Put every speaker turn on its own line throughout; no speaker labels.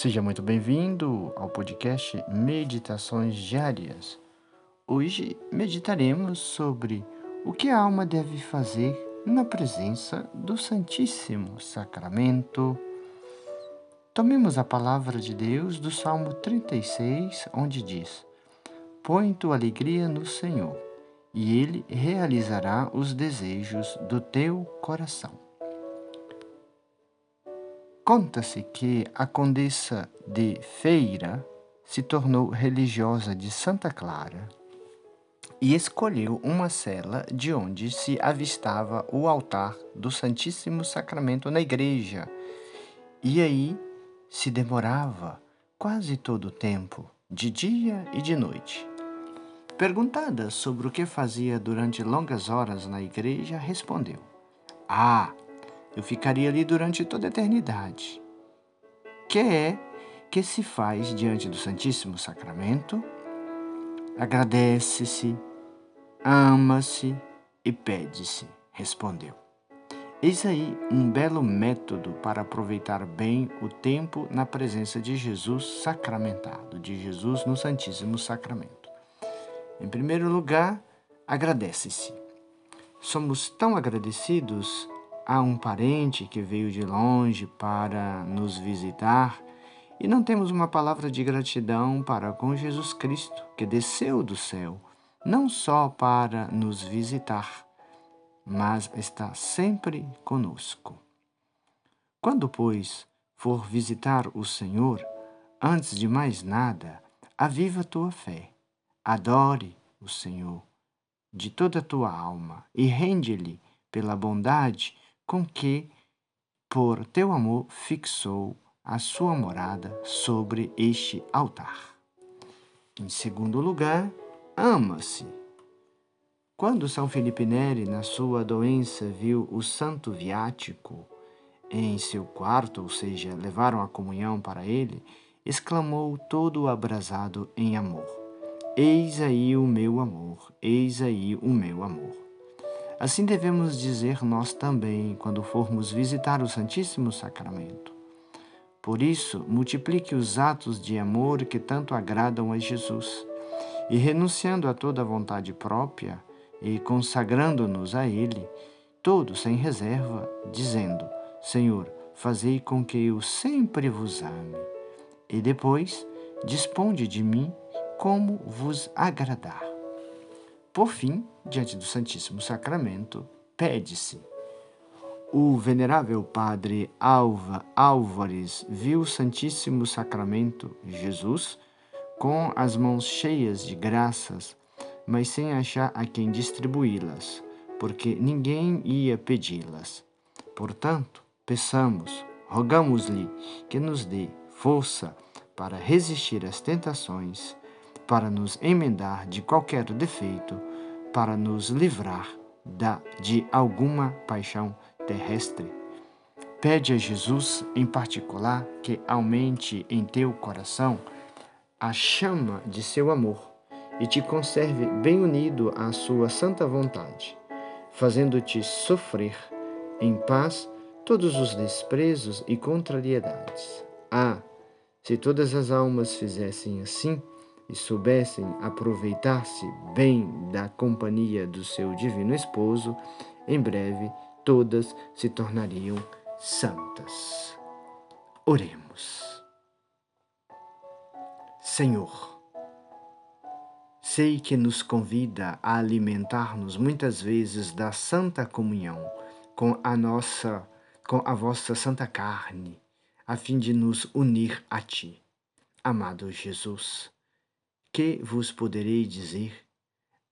Seja muito bem-vindo ao podcast Meditações Diárias. Hoje meditaremos sobre o que a alma deve fazer na presença do Santíssimo Sacramento. Tomemos a palavra de Deus do Salmo 36, onde diz: Põe tua alegria no Senhor, e Ele realizará os desejos do teu coração. Conta-se que a condessa de Feira se tornou religiosa de Santa Clara e escolheu uma cela de onde se avistava o altar do Santíssimo Sacramento na igreja. E aí se demorava quase todo o tempo, de dia e de noite. Perguntada sobre o que fazia durante longas horas na igreja, respondeu: Ah, eu ficaria ali durante toda a eternidade. Que é que se faz diante do Santíssimo Sacramento? Agradece-se, ama-se e pede-se, respondeu. Eis aí um belo método para aproveitar bem o tempo na presença de Jesus sacramentado, de Jesus no Santíssimo Sacramento. Em primeiro lugar, agradece-se. Somos tão agradecidos a um parente que veio de longe para nos visitar e não temos uma palavra de gratidão para com Jesus Cristo, que desceu do céu, não só para nos visitar, mas está sempre conosco. Quando, pois, for visitar o Senhor, antes de mais nada, aviva tua fé, adore o Senhor de toda a tua alma e rende-lhe pela bondade com que, por teu amor, fixou a sua morada sobre este altar. Em segundo lugar, ama-se. Quando São Felipe Neri, na sua doença, viu o santo viático em seu quarto, ou seja, levaram a comunhão para ele, exclamou todo abrasado em amor: Eis aí o meu amor, eis aí o meu amor. Assim devemos dizer nós também quando formos visitar o Santíssimo Sacramento. Por isso, multiplique os atos de amor que tanto agradam a Jesus, e renunciando a toda vontade própria e consagrando-nos a Ele, todos sem reserva, dizendo: Senhor, fazei com que eu sempre vos ame. E depois, disponde de mim como vos agradar. Por fim, diante do Santíssimo Sacramento, pede-se. O venerável padre Alva Álvares viu o Santíssimo Sacramento, Jesus, com as mãos cheias de graças, mas sem achar a quem distribuí-las, porque ninguém ia pedi-las. Portanto, peçamos, rogamos-lhe que nos dê força para resistir às tentações para nos emendar de qualquer defeito, para nos livrar da, de alguma paixão terrestre. Pede a Jesus, em particular, que aumente em teu coração a chama de seu amor e te conserve bem unido à sua santa vontade, fazendo-te sofrer em paz todos os desprezos e contrariedades. Ah, se todas as almas fizessem assim, e soubessem aproveitar-se bem da companhia do seu divino esposo, em breve todas se tornariam santas. Oremos. Senhor, sei que nos convida a alimentar-nos muitas vezes da santa comunhão com a nossa com a vossa santa carne, a fim de nos unir a ti. Amado Jesus, que vos poderei dizer?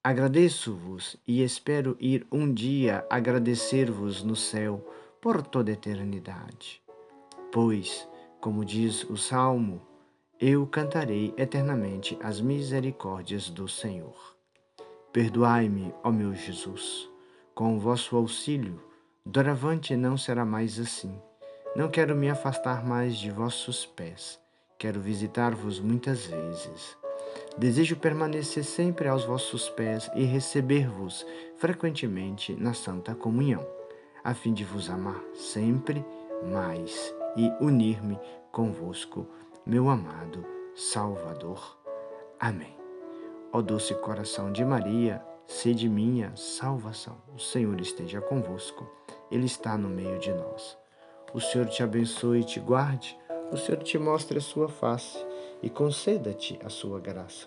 Agradeço-vos e espero ir um dia agradecer-vos no céu por toda eternidade. Pois, como diz o Salmo, eu cantarei eternamente as misericórdias do Senhor. Perdoai-me, ó meu Jesus, com o vosso auxílio, doravante não será mais assim. Não quero me afastar mais de vossos pés, quero visitar-vos muitas vezes Desejo permanecer sempre aos vossos pés e receber-vos frequentemente na Santa Comunhão, a fim de vos amar sempre mais e unir-me convosco meu amado Salvador. Amém. Ó doce coração de Maria, sede minha salvação. O Senhor esteja convosco, Ele está no meio de nós. O Senhor te abençoe e te guarde, o Senhor te mostre a sua face e conceda-te a sua graça.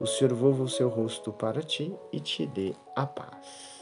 O Senhor volva o seu rosto para ti e te dê a paz.